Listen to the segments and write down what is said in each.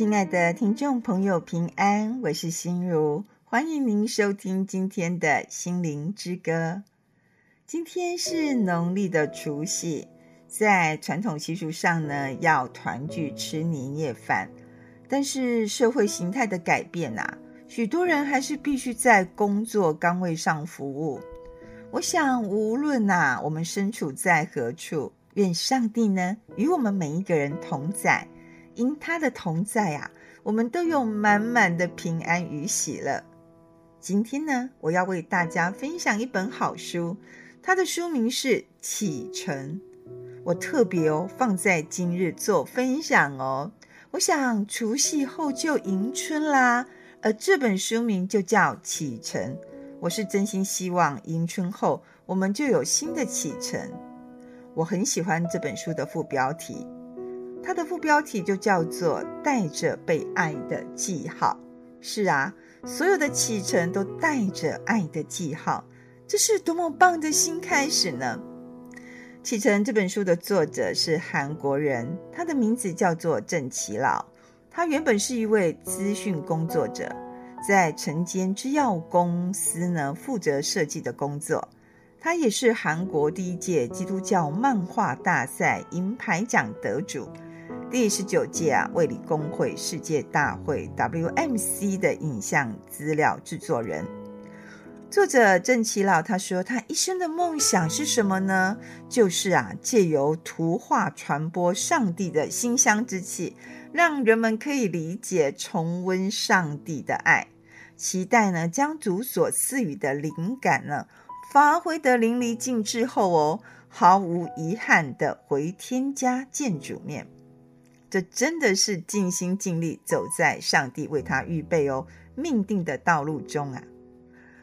亲爱的听众朋友，平安，我是心如，欢迎您收听今天的心灵之歌。今天是农历的除夕，在传统习俗上呢，要团聚吃年夜饭。但是社会形态的改变啊，许多人还是必须在工作岗位上服务。我想，无论啊，我们身处在何处，愿上帝呢与我们每一个人同在。因他的同在啊，我们都有满满的平安与喜乐。今天呢，我要为大家分享一本好书，它的书名是《启程》。我特别哦放在今日做分享哦。我想除夕后就迎春啦，而这本书名就叫《启程》。我是真心希望迎春后我们就有新的启程。我很喜欢这本书的副标题。它的副标题就叫做“带着被爱的记号”。是啊，所有的启程都带着爱的记号，这是多么棒的新开始呢？启程这本书的作者是韩国人，他的名字叫做郑奇老。他原本是一位资讯工作者，在晨间制药公司呢负责设计的工作。他也是韩国第一届基督教漫画大赛银牌奖得主。第十九届啊，卫理公会世界大会 （WMC） 的影像资料制作人，作者郑琦老他说，他一生的梦想是什么呢？就是啊，借由图画传播上帝的馨香之气，让人们可以理解、重温上帝的爱。期待呢，将主所赐予的灵感呢，发挥得淋漓尽致后哦，毫无遗憾的回天家见主面。这真的是尽心尽力走在上帝为他预备哦命定的道路中啊！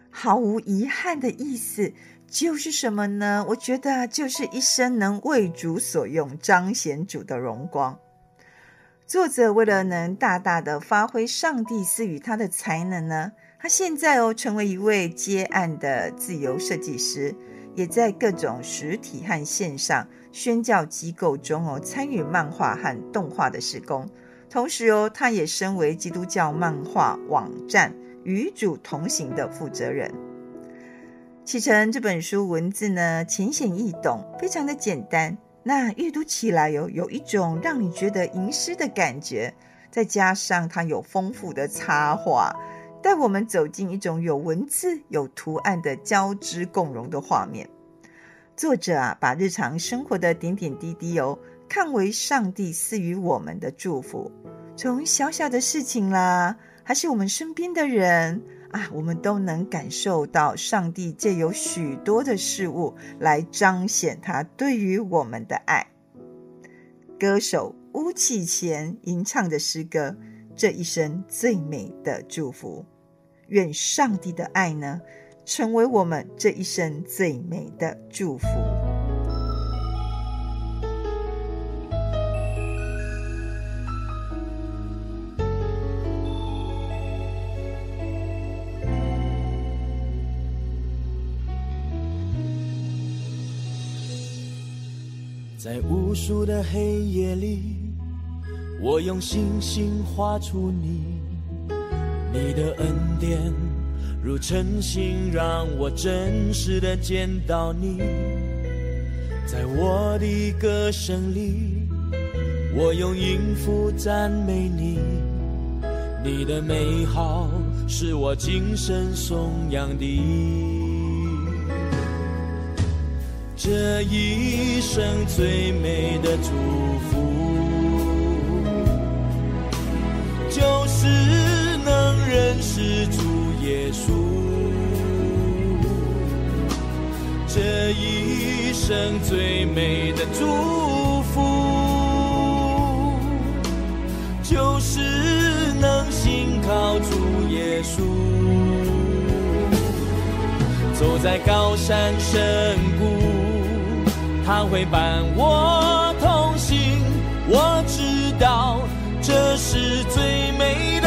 毫无遗憾的意思就是什么呢？我觉得就是一生能为主所用，彰显主的荣光。作者为了能大大的发挥上帝赐予他的才能呢，他现在哦成为一位接案的自由设计师。也在各种实体和线上宣教机构中哦，参与漫画和动画的施工。同时哦，他也身为基督教漫画网站与主同行的负责人。启程这本书文字呢，浅显易懂，非常的简单。那阅读起来有有一种让你觉得吟诗的感觉，再加上它有丰富的插画。带我们走进一种有文字、有图案的交织共融的画面。作者啊，把日常生活的点点滴滴哦，看为上帝赐予我们的祝福。从小小的事情啦，还是我们身边的人啊，我们都能感受到上帝借由许多的事物来彰显他对于我们的爱。歌手巫启贤吟唱的诗歌，这一生最美的祝福。愿上帝的爱呢，成为我们这一生最美的祝福。在无数的黑夜里，我用星星画出你。你的恩典如晨星，让我真实的见到你。在我的歌声里，我用音符赞美你。你的美好是我今生颂扬的。这一生最美的祝福，就是能。认识主耶稣，这一生最美的祝福，就是能信靠主耶稣。走在高山深谷，他会伴我同行。我知道这是最美的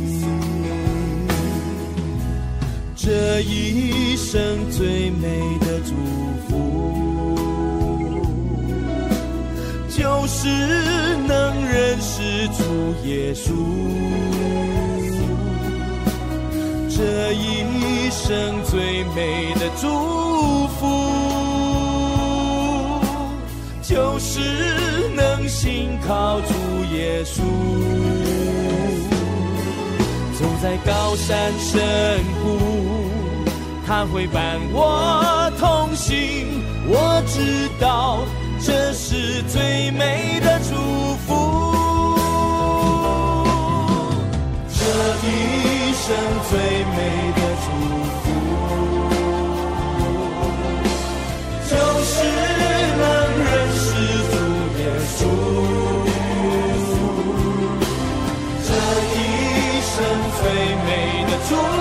这一生最美的祝福，就是能认识主耶稣。这一生最美的祝福，就是能信靠主耶稣。走在高山深谷，他会伴我同行。我知道这是最美的祝福，这一生最美的祝福，就是美的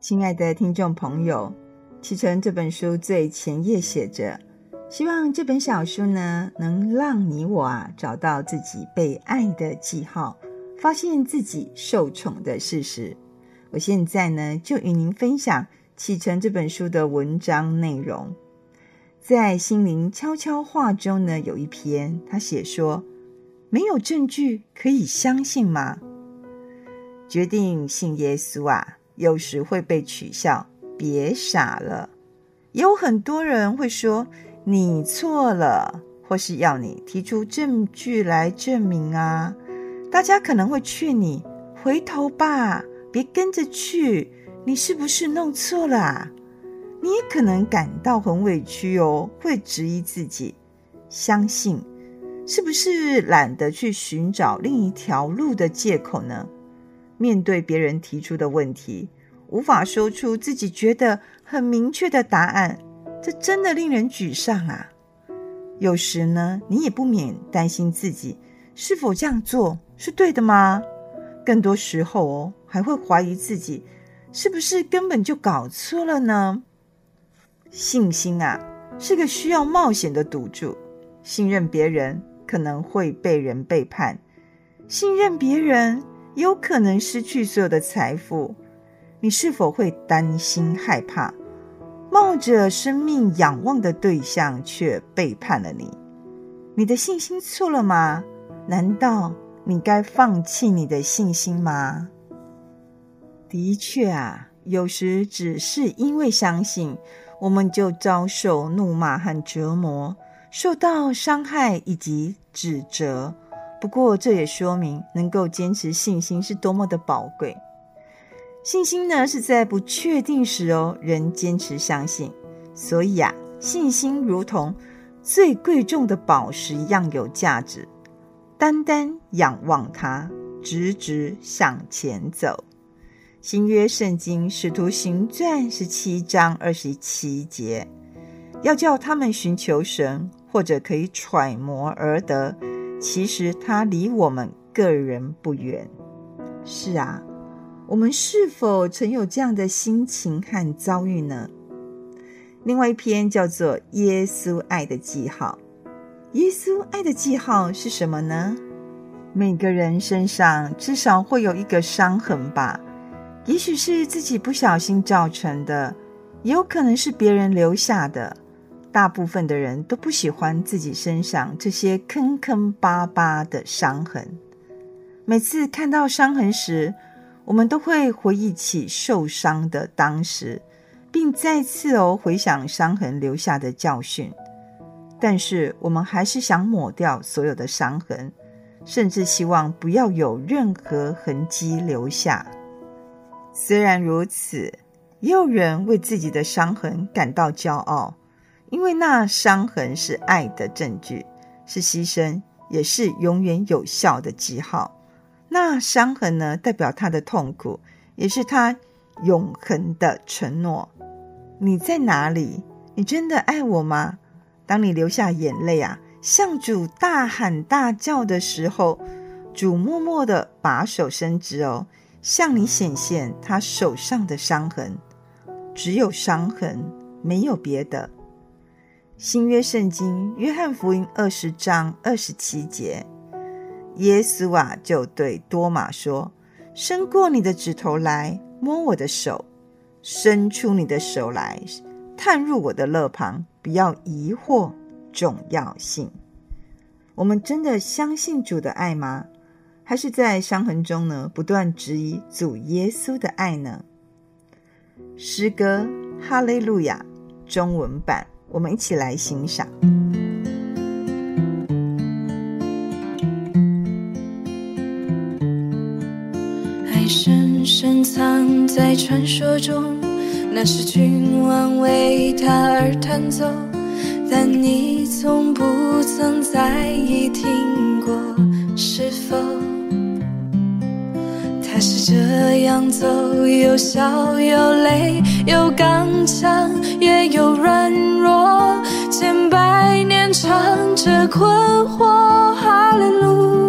亲爱的听众朋友，启程这本书最前页写着：“希望这本小书呢，能让你我啊找到自己被爱的记号，发现自己受宠的事实。”我现在呢，就与您分享启程这本书的文章内容。在心灵悄悄话中呢，有一篇他写说：“没有证据可以相信吗？决定信耶稣啊！”有时会被取笑，别傻了。也有很多人会说你错了，或是要你提出证据来证明啊。大家可能会劝你回头吧，别跟着去。你是不是弄错了啊？你也可能感到很委屈哦，会质疑自己，相信是不是懒得去寻找另一条路的借口呢？面对别人提出的问题，无法说出自己觉得很明确的答案，这真的令人沮丧啊！有时呢，你也不免担心自己是否这样做是对的吗？更多时候哦，还会怀疑自己是不是根本就搞错了呢？信心啊，是个需要冒险的赌注。信任别人可能会被人背叛，信任别人，有可能失去所有的财富，你是否会担心害怕，冒着生命仰望的对象却背叛了你？你的信心错了吗？难道你该放弃你的信心吗？的确啊，有时只是因为相信，我们就遭受怒骂和折磨，受到伤害以及指责。不过，这也说明能够坚持信心是多么的宝贵。信心呢，是在不确定时哦，仍坚持相信。所以啊，信心如同最贵重的宝石一样有价值。单单仰望它，直直向前走。新约圣经使徒行传十七章二十七节，要叫他们寻求神，或者可以揣摩而得。其实它离我们个人不远。是啊，我们是否曾有这样的心情和遭遇呢？另外一篇叫做《耶稣爱的记号》。耶稣爱的记号是什么呢？每个人身上至少会有一个伤痕吧，也许是自己不小心造成的，也有可能是别人留下的。大部分的人都不喜欢自己身上这些坑坑巴巴的伤痕。每次看到伤痕时，我们都会回忆起受伤的当时，并再次哦回想伤痕留下的教训。但是我们还是想抹掉所有的伤痕，甚至希望不要有任何痕迹留下。虽然如此，也有人为自己的伤痕感到骄傲，因为那伤痕是爱的证据，是牺牲，也是永远有效的记号。那伤痕呢，代表他的痛苦，也是他永恒的承诺。你在哪里？你真的爱我吗？当你流下眼泪啊，向主大喊大叫的时候，主默默地把手伸直哦，向你显现他手上的伤痕。只有伤痕，没有别的。新约圣经约翰福音二十章二十七节。耶稣啊，就对多马说：“伸过你的指头来摸我的手，伸出你的手来探入我的肋旁，不要疑惑重要性。我们真的相信主的爱吗？还是在伤痕中呢，不断质疑主耶稣的爱呢？”诗歌《哈利路亚》中文版，我们一起来欣赏。爱深深藏在传说中，那是君王为他而弹奏，但你从不曾在意听过，是否？是这样走，有笑有泪，有刚强也有软弱，千百年唱着困惑，哈利路。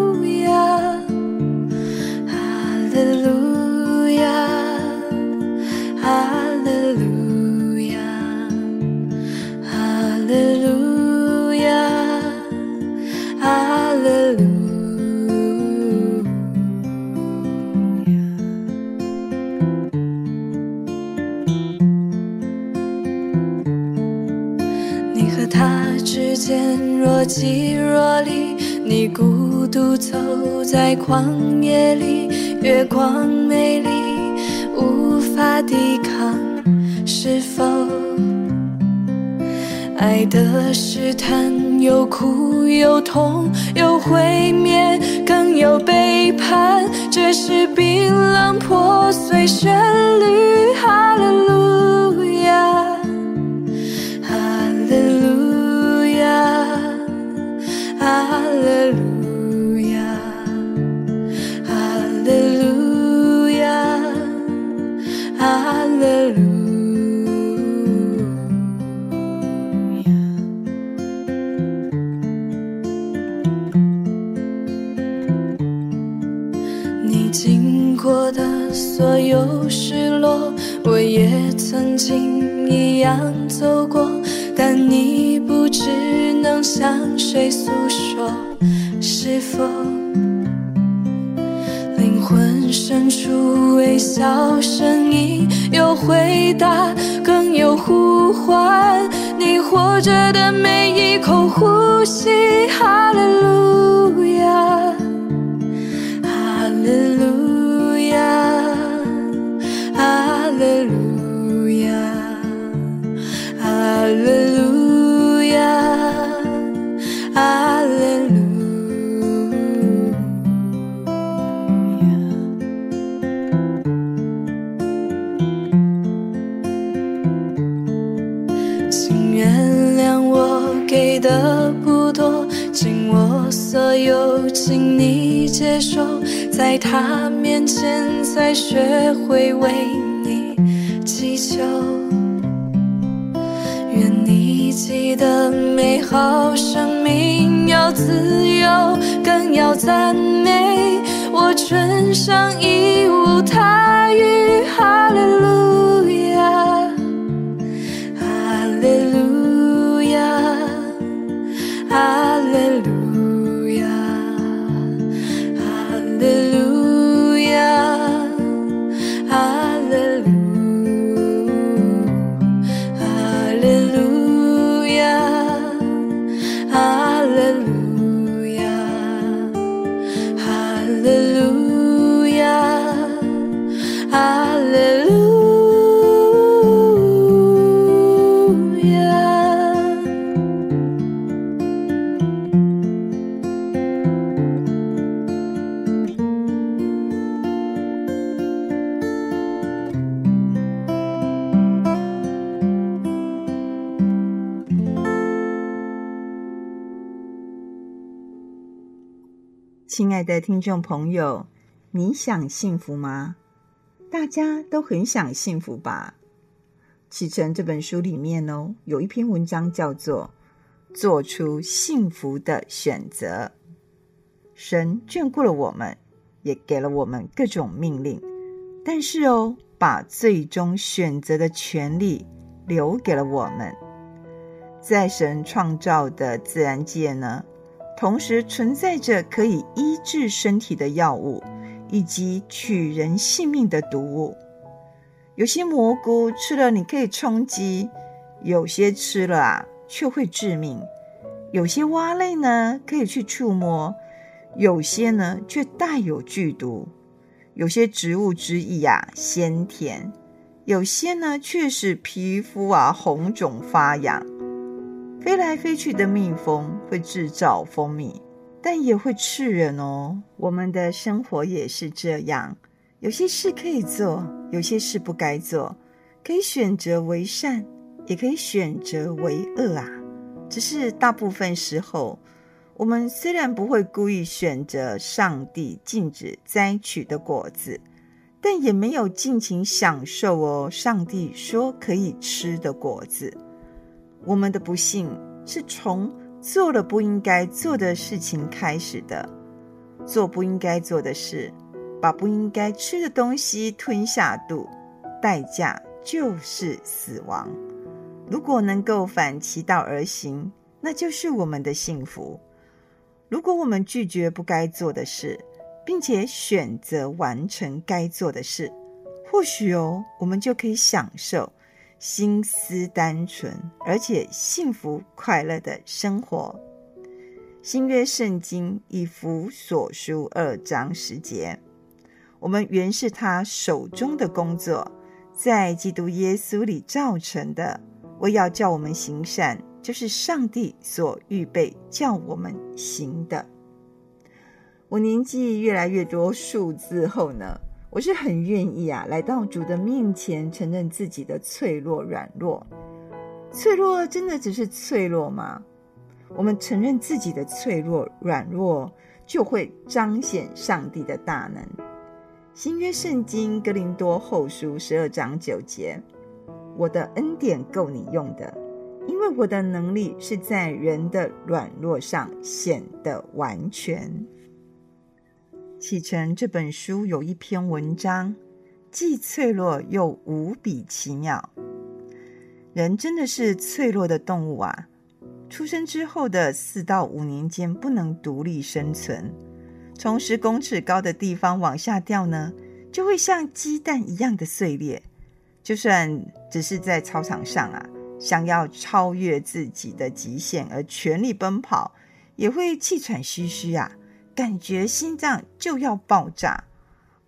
若即若离，你孤独走在旷野里，月光美丽，无法抵抗。是否爱的试探，有苦有痛，有毁灭，更有背叛？这是冰冷破碎旋律，哈利路所有失落，我也曾经一样走过，但你不知。能向谁诉说？是否灵魂深处微小声音有回答，更有呼唤？你活着的每一口呼吸，哈利路亚，哈利路亚，哈利路亚，哈利接受，在他面前才学会为你祈求。愿你记得美好生命要自由，更要赞美。我穿上衣物，他与哈利路亚，哈利路亚，亲爱的听众朋友，你想幸福吗？大家都很想幸福吧？启程这本书里面哦，有一篇文章叫做《做出幸福的选择》。神眷顾了我们，也给了我们各种命令，但是哦，把最终选择的权利留给了我们。在神创造的自然界呢，同时存在着可以医治身体的药物，以及取人性命的毒物。有些蘑菇吃了你可以充饥，有些吃了啊却会致命。有些蛙类呢可以去触摸，有些呢却带有剧毒。有些植物汁液啊鲜甜，有些呢却使皮肤啊红肿发痒。飞来飞去的蜜蜂会制造蜂蜜，但也会刺人哦。我们的生活也是这样，有些事可以做，有些事不该做，可以选择为善，也可以选择为恶啊。只是大部分时候，我们虽然不会故意选择上帝禁止摘取的果子，但也没有尽情享受哦，上帝说可以吃的果子。我们的不幸是从做了不应该做的事情开始的，做不应该做的事，把不应该吃的东西吞下肚，代价就是死亡。如果能够反其道而行，那就是我们的幸福。如果我们拒绝不该做的事，并且选择完成该做的事，或许哦，我们就可以享受。心思单纯而且幸福快乐的生活。新约圣经以弗所书二章十节，我们原是他手中的工作，在基督耶稣里造成的。为要叫我们行善，就是上帝所预备叫我们行的。我年纪越来越多数字后呢，我是很愿意啊，来到主的面前，承认自己的脆弱、软弱。脆弱真的只是脆弱吗？我们承认自己的脆弱、软弱，就会彰显上帝的大能。新约圣经格林多后书十二章九节：我的恩典够你用的，因为我的能力是在人的软弱上显得完全。启程这本书有一篇文章，既脆弱又无比奇妙。人真的是脆弱的动物啊！出生之后的四到五年间不能独立生存，从十公尺高的地方往下掉呢，就会像鸡蛋一样的碎裂。就算只是在操场上啊，想要超越自己的极限而全力奔跑，也会气喘吁吁啊。感觉心脏就要爆炸，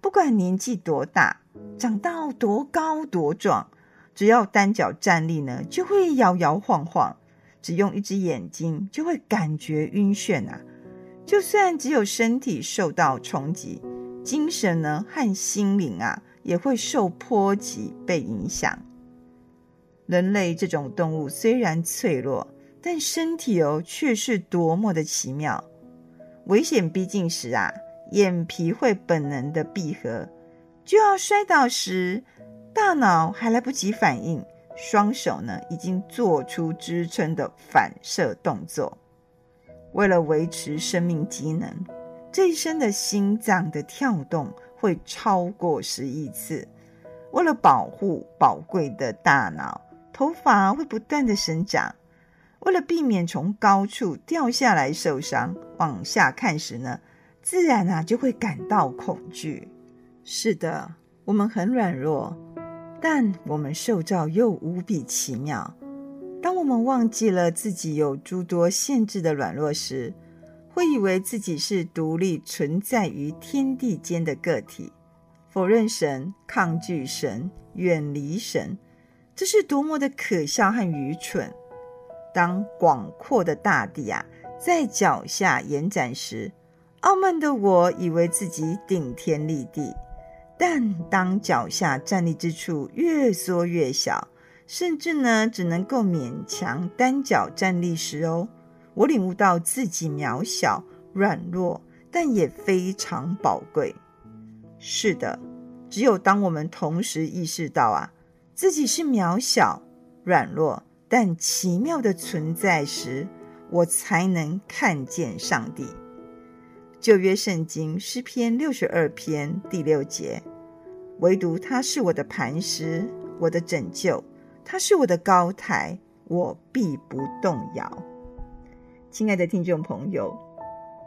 不管年纪多大，长到多高多壮，只要单脚站立呢，就会摇摇晃晃；只用一只眼睛，就会感觉晕眩啊！就算只有身体受到冲击，精神呢和心灵啊也会受波及被影响。人类这种动物虽然脆弱，但身体哦却是多么的奇妙。危险逼近时啊，眼皮会本能的闭合；就要摔倒时，大脑还来不及反应，双手呢已经做出支撑的反射动作。为了维持生命机能，这一生的心脏的跳动会超过十亿次。为了保护宝贵的大脑，头发会不断的生长。为了避免从高处掉下来受伤，往下看时呢，自然啊就会感到恐惧。是的，我们很软弱，但我们受造又无比奇妙。当我们忘记了自己有诸多限制的软弱时，会以为自己是独立存在于天地间的个体，否认神、抗拒神、远离神，这是多么的可笑和愚蠢！当广阔的大地啊在脚下延展时，傲慢的我以为自己顶天立地；但当脚下站立之处越缩越小，甚至呢只能够勉强单脚站立时哦，我领悟到自己渺小、软弱，但也非常宝贵。是的，只有当我们同时意识到啊，自己是渺小、软弱但奇妙的存在时，我才能看见上帝。旧约圣经诗篇六十二篇第六节，唯独他是我的磐石，我的拯救，他是我的高台，我必不动摇。亲爱的听众朋友，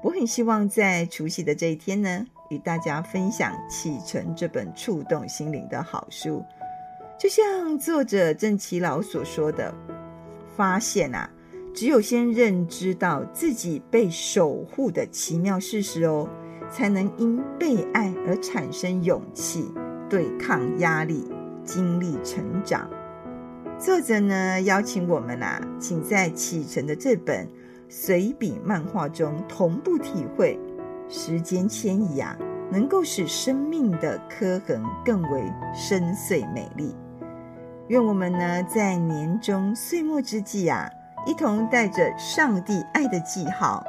我很希望在除夕的这一天呢，与大家分享《启程》这本触动心灵的好书。就像作者郑耆老所说的，发现啊。只有先认知到自己被守护的奇妙事实哦，才能因被爱而产生勇气，对抗压力，经历成长。作者呢，邀请我们啊，请在启程的这本随笔漫画中同步体会时间迁移啊，能够使生命的刻痕更为深邃美丽。愿我们呢，在年终岁末之际啊。一同带着上帝爱的记号，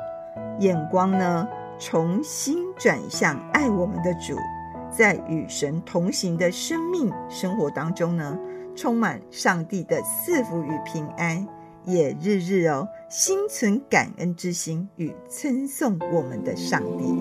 眼光呢，重新转向爱我们的主，在与神同行的生命生活当中呢，充满上帝的赐福与平安，也日日哦，心存感恩之心与称颂我们的上帝。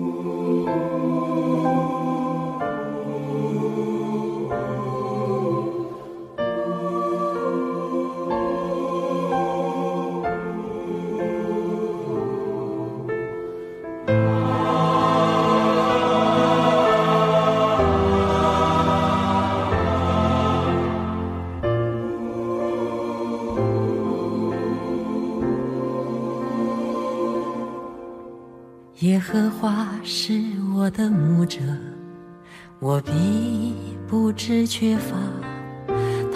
和华是我的牧者，我必不知缺乏。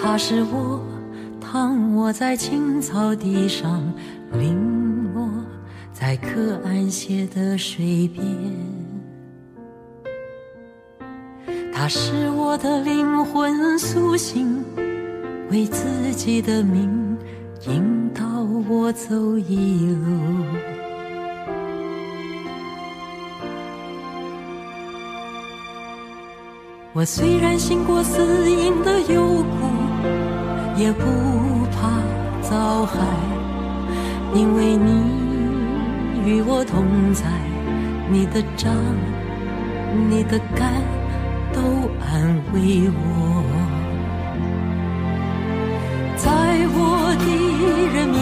他是我躺卧在青草地上，领我在可安歇的水边。他是我的灵魂苏醒，为自己的名引导我走一路。我虽然行过死荫的幽谷，也不怕遭害，因为你与我同在，你的杖、你的竿都安慰我。在我的人民